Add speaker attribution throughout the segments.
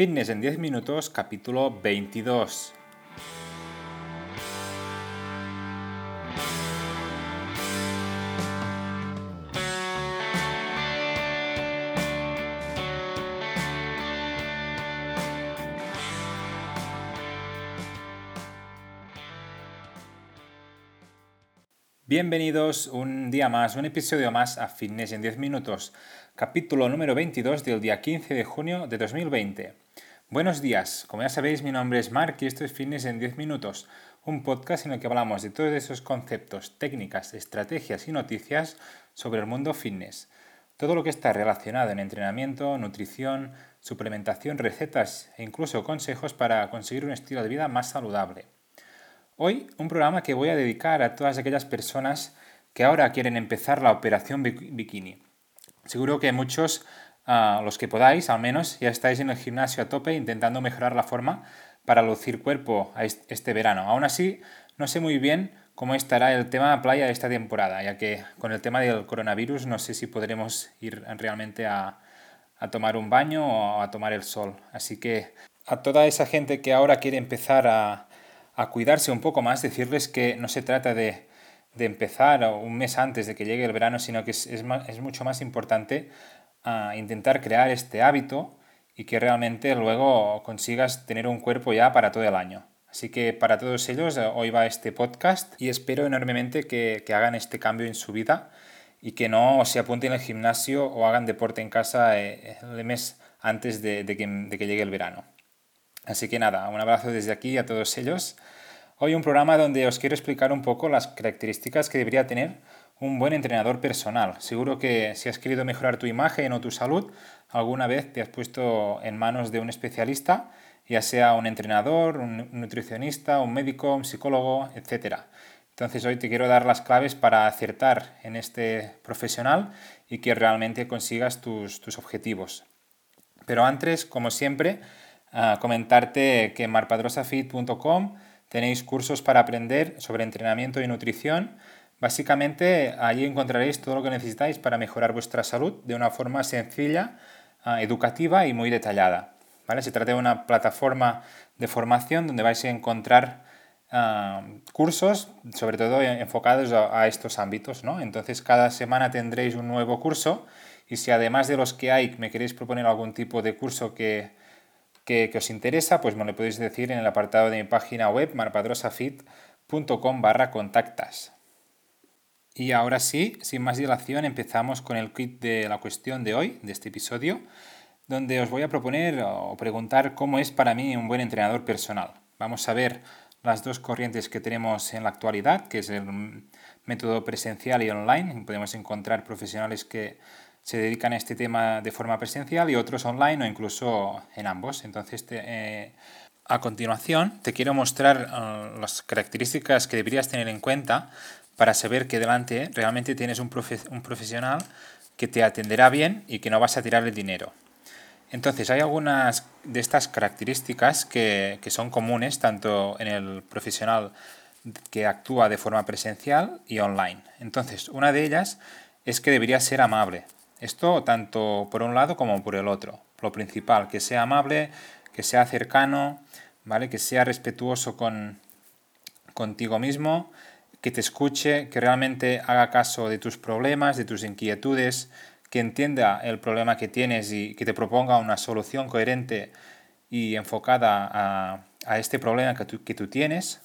Speaker 1: Fitness en 10 minutos, capítulo 22. Bienvenidos un día más, un episodio más a Fitness en 10 minutos, capítulo número 22 del día 15 de junio de 2020. Buenos días, como ya sabéis mi nombre es Mark y esto es Fitness en 10 minutos, un podcast en el que hablamos de todos esos conceptos, técnicas, estrategias y noticias sobre el mundo fitness. Todo lo que está relacionado en entrenamiento, nutrición, suplementación, recetas e incluso consejos para conseguir un estilo de vida más saludable. Hoy un programa que voy a dedicar a todas aquellas personas que ahora quieren empezar la operación bikini. Seguro que muchos, ah, los que podáis al menos, ya estáis en el gimnasio a tope intentando mejorar la forma para lucir cuerpo este verano. Aún así, no sé muy bien cómo estará el tema playa esta temporada, ya que con el tema del coronavirus no sé si podremos ir realmente a, a tomar un baño o a tomar el sol. Así que a toda esa gente que ahora quiere empezar a, a cuidarse un poco más, decirles que no se trata de, de empezar un mes antes de que llegue el verano, sino que es, es, es mucho más importante uh, intentar crear este hábito y que realmente luego consigas tener un cuerpo ya para todo el año. Así que para todos ellos hoy va este podcast y espero enormemente que, que hagan este cambio en su vida y que no se apunten al gimnasio o hagan deporte en casa eh, el mes antes de, de, que, de que llegue el verano. Así que nada, un abrazo desde aquí a todos ellos. Hoy un programa donde os quiero explicar un poco las características que debería tener un buen entrenador personal. Seguro que si has querido mejorar tu imagen o tu salud, alguna vez te has puesto en manos de un especialista, ya sea un entrenador, un nutricionista, un médico, un psicólogo, etc. Entonces hoy te quiero dar las claves para acertar en este profesional y que realmente consigas tus, tus objetivos. Pero antes, como siempre, comentarte que en marpadrosafit.com tenéis cursos para aprender sobre entrenamiento y nutrición. Básicamente allí encontraréis todo lo que necesitáis para mejorar vuestra salud de una forma sencilla, ah, educativa y muy detallada. ¿vale? Se trata de una plataforma de formación donde vais a encontrar ah, cursos, sobre todo enfocados a, a estos ámbitos. ¿no? Entonces cada semana tendréis un nuevo curso y si además de los que hay me queréis proponer algún tipo de curso que, que, os interesa, pues me lo podéis decir en el apartado de mi página web marpadrosafit.com contactas. Y ahora sí, sin más dilación, empezamos con el kit de la cuestión de hoy, de este episodio, donde os voy a proponer o preguntar cómo es para mí un buen entrenador personal. Vamos a ver las dos corrientes que tenemos en la actualidad, que es el método presencial y online. Podemos encontrar profesionales que se dedican a este tema de forma presencial y otros online o incluso en ambos. Entonces, eh, a continuación, te quiero mostrar eh, las características que deberías tener en cuenta para saber que delante realmente tienes un, un profesional que te atenderá bien y que no vas a tirar el dinero. Entonces, hay algunas de estas características que, que, son comunes tanto en el profesional que actúa de forma presencial y online. Entonces, una de ellas es que debería ser amable. Esto tanto por un lado como por el otro. Lo principal, que sea amable, que sea cercano, ¿vale? que sea respetuoso con, contigo mismo, que te escuche, que realmente haga caso de tus problemas, de tus inquietudes, que entienda el problema que tienes y que te proponga una solución coherente y enfocada a, a este problema que tú, que tú tienes.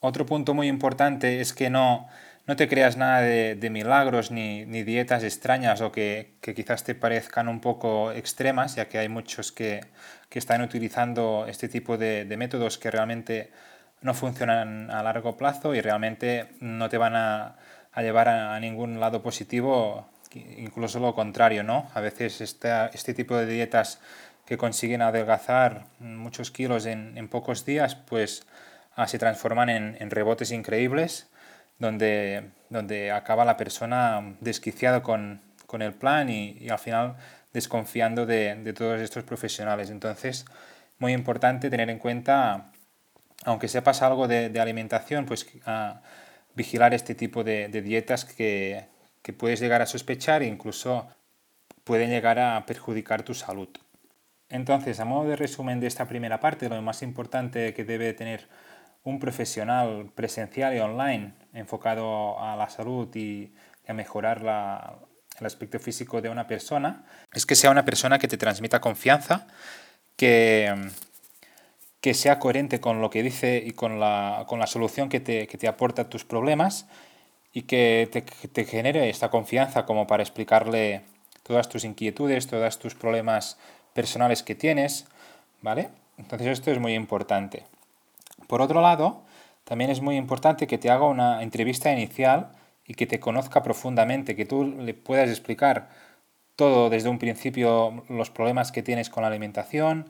Speaker 1: Otro punto muy importante es que no, no te creas nada de, milagros ni, dietas extrañas o que, quizás te parezcan un poco extremas, ya que hay muchos que, están utilizando este tipo de, métodos que realmente no funcionan a largo plazo y realmente no te van a, llevar a, ningún lado positivo, incluso lo contrario, ¿no? A veces este tipo de dietas que consiguen adelgazar muchos kilos en, pocos días, pues ah, se transforman en rebotes increíbles donde, donde acaba la persona desquiciado con, con el plan y, y, al final desconfiando de, de, todos estos profesionales. Entonces, muy importante tener en cuenta, aunque sepas algo de, de alimentación, pues a vigilar este tipo de, de dietas que, que, puedes llegar a sospechar e incluso pueden llegar a perjudicar tu salud. Entonces, a modo de resumen de esta primera parte, lo más importante que debe tener un profesional presencial y online enfocado a la salud y a mejorar el aspecto físico de una persona es que sea una persona que te transmita confianza, que, que sea coherente con lo que dice y con la, con la solución que te, que te, aporta tus problemas y que te, que te genere esta confianza como para explicarle todas tus inquietudes, todos tus problemas personales que tienes, ¿vale? Entonces esto es muy importante. Por otro lado, también es muy importante que te haga una entrevista inicial y que te conozca profundamente, que tú le puedas explicar todo desde un principio, los problemas que tienes con la alimentación,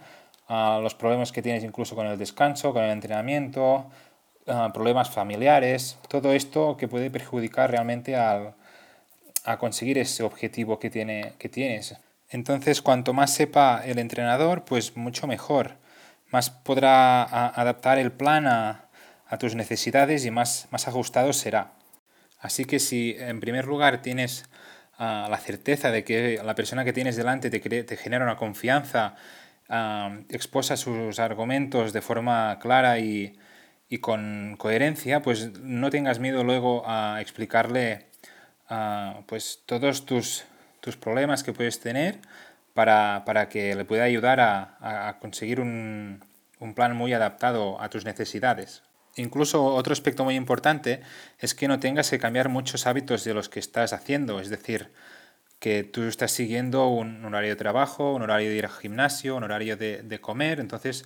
Speaker 1: uh, los problemas que tienes incluso con el descanso, con el entrenamiento, uh, problemas familiares, todo esto que puede perjudicar realmente al, a conseguir ese objetivo que, tiene, que tienes. Entonces, cuanto más sepa el entrenador, pues mucho mejor. Más podrá adaptar el plan a, tus necesidades y más, más ajustado será. Así que si en primer lugar tienes ah, la certeza de que la persona que tienes delante te, te genera una confianza, uh, exposa sus argumentos de forma clara y, y, con coherencia, pues no tengas miedo luego a explicarle uh, pues todos tus, tus problemas que puedes tener para, para que le pueda ayudar a, a conseguir un, un, plan muy adaptado a tus necesidades. Incluso otro aspecto muy importante es que no tengas que cambiar muchos hábitos de los que estás haciendo, es decir, que tú estás siguiendo un horario de trabajo, un horario de ir al gimnasio, un horario de, de comer, entonces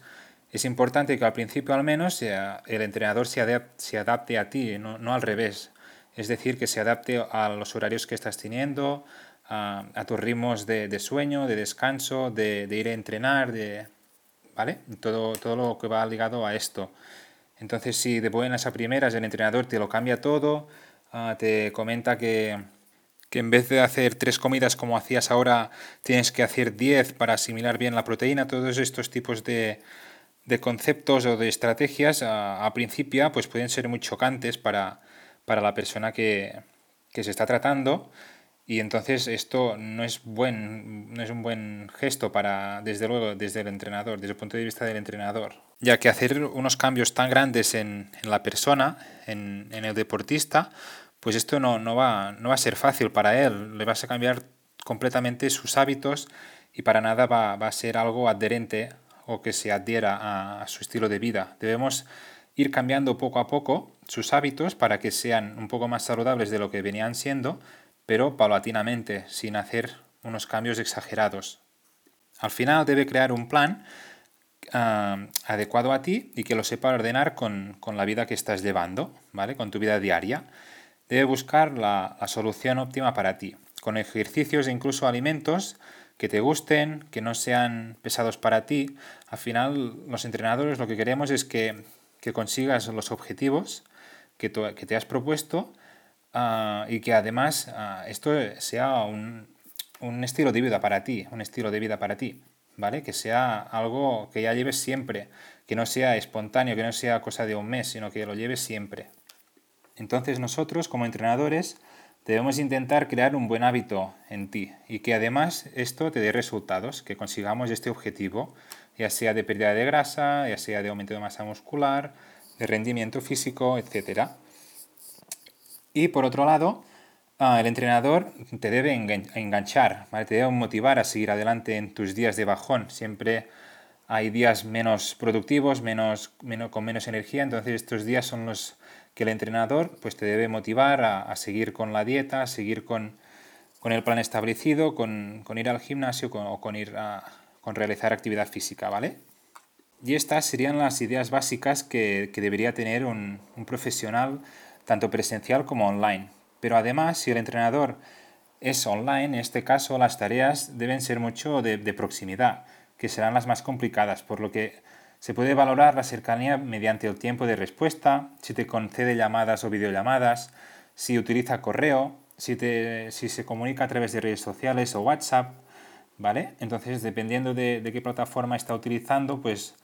Speaker 1: es importante que al principio al menos sea, el entrenador se adapte, se adapte a ti, no, no, al revés. Es decir, que se adapte a los horarios que estás teniendo, a, tus ritmos de, sueño, de descanso, de, ir a entrenar, de, ¿vale? Todo, todo lo que va ligado a esto. Entonces, si de buenas a primeras el entrenador te lo cambia todo, ah, te comenta que, que en vez de hacer tres comidas como hacías ahora, tienes que hacer diez para asimilar bien la proteína, todos estos tipos de, de conceptos o de estrategias a, a, principio pues pueden ser muy chocantes para, para la persona que, que se está tratando y entonces esto no es, buen, no es un buen gesto para, desde luego, desde el entrenador, desde el punto de vista del entrenador. Ya que hacer unos cambios tan grandes en, en la persona, en, en, el deportista, pues esto no, no, va, no va a ser fácil para él. Le vas a cambiar completamente sus hábitos y para nada va, va a ser algo adherente o que se adhiera a, a su estilo de vida. Debemos ir cambiando poco a poco sus hábitos para que sean un poco más saludables de lo que venían siendo pero paulatinamente, sin hacer unos cambios exagerados. Al final debe crear un plan uh, adecuado a ti y que lo sepa ordenar con, con, la vida que estás llevando, ¿vale? Con tu vida diaria. Debe buscar la, la solución óptima para ti, con ejercicios e incluso alimentos que te gusten, que no sean pesados para ti. Al final, los entrenadores lo que queremos es que, que consigas los objetivos que, que te has propuesto uh, y que además uh, esto sea un, un, estilo de vida para ti, un estilo de vida para ti, ¿vale? Que sea algo que ya lleves siempre, que no sea espontáneo, que no sea cosa de un mes, sino que lo lleves siempre. Entonces nosotros como entrenadores debemos intentar crear un buen hábito en ti y que además esto te dé resultados, que consigamos este objetivo, ya sea de pérdida de grasa, ya sea de aumento de masa muscular, de rendimiento físico, etcétera. Y por otro lado, ah, el entrenador te debe enganchar, te debe motivar a seguir adelante en tus días de bajón. Siempre hay días menos productivos, menos, menos, con menos energía, entonces estos días son los que el entrenador pues, te debe motivar a, seguir con la dieta, a seguir con, con el plan establecido, con, con ir al gimnasio o con, ir a, con realizar actividad física, ¿vale? Y estas serían las ideas básicas que, que debería tener un, un profesional tanto presencial como online. Pero además, si el entrenador es online, en este caso las tareas deben ser mucho de, de proximidad, que serán las más complicadas, por lo que se puede valorar la cercanía mediante el tiempo de respuesta, si te concede llamadas o videollamadas, si utiliza correo, si, te, si se comunica a través de redes sociales o WhatsApp, ¿vale? Entonces, dependiendo de, de, qué plataforma está utilizando, pues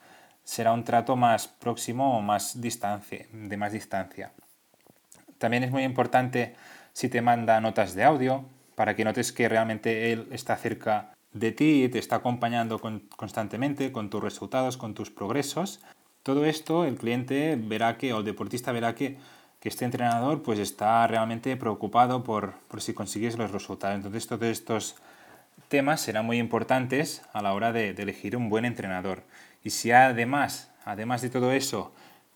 Speaker 1: será un trato más próximo o más distancia, de más distancia. También es muy importante si te manda notas de audio para que notes que realmente él está cerca de ti, te está acompañando constantemente con tus resultados, con tus progresos. Todo esto el cliente verá que, o el deportista verá que, que este entrenador pues está realmente preocupado por, por si consigues los resultados. Entonces todos estos temas serán muy importantes a la hora de, elegir un buen entrenador. Y si además, además de todo eso,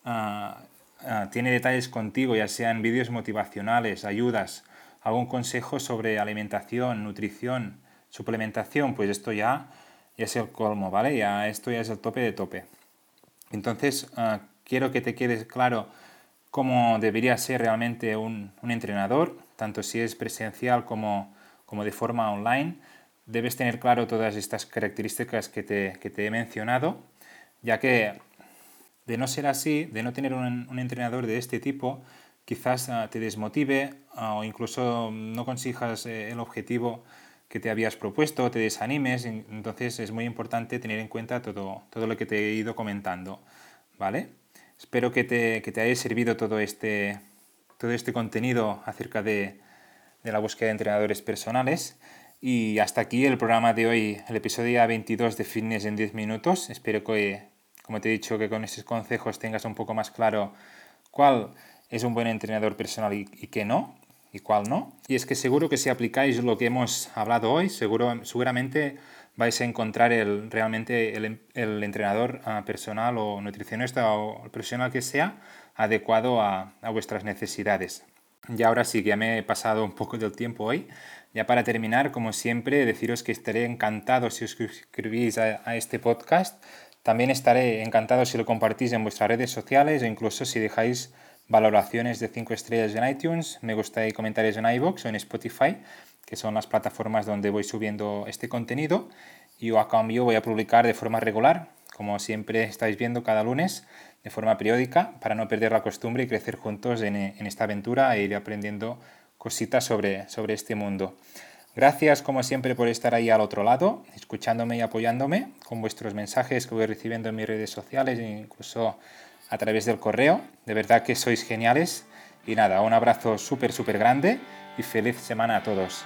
Speaker 1: ah, ah, tiene detalles contigo, ya sean vídeos motivacionales, ayudas, algún consejo sobre alimentación, nutrición, suplementación, pues esto ya, ya es el colmo, ¿vale? Ya esto ya es el tope de tope. Entonces, ah, quiero que te quede claro cómo debería ser realmente un, un entrenador, tanto si es presencial como, como de forma online debes tener claro todas estas características que te, he mencionado, ya que de no ser así, de no tener un, entrenador de este tipo, quizás ah, te desmotive ah, o incluso no consigas eh, el objetivo que te habías propuesto, te desanimes. Entonces es muy importante tener en cuenta todo, todo lo que te he ido comentando. ¿Vale? Espero que te, que te haya servido todo este, todo este contenido acerca de, de la búsqueda de entrenadores personales. Y hasta aquí el programa de hoy, el episodio 22 de Fitness en 10 minutos. Espero que, como te he dicho, que con estos consejos tengas un poco más claro cuál es un buen entrenador personal y, qué no, y cuál no. Y es que seguro que si aplicáis lo que hemos hablado hoy, seguro, seguramente vais a encontrar el, realmente el, el entrenador ah, personal o nutricionista o profesional que sea adecuado a, a vuestras necesidades. Y ahora sí que ya me he pasado un poco del tiempo hoy. Ya para terminar, como siempre, deciros que estaré encantado si os suscribís a, este podcast. También estaré encantado si lo compartís en vuestras redes sociales o incluso si dejáis valoraciones de 5 estrellas en iTunes, me gusta y comentarios en iVoox o en Spotify, que son las plataformas donde voy subiendo este contenido. Y yo a cambio voy a publicar de forma regular, como siempre estáis viendo cada lunes, de forma periódica, para no perder la costumbre y crecer juntos en, esta aventura e ir aprendiendo cositas sobre este mundo. Gracias como siempre por estar ahí al otro lado, escuchándome y apoyándome con vuestros mensajes que voy recibiendo en mis redes sociales e incluso a través del correo. De verdad que sois geniales. Y nada, un abrazo súper, súper grande y feliz semana a todos.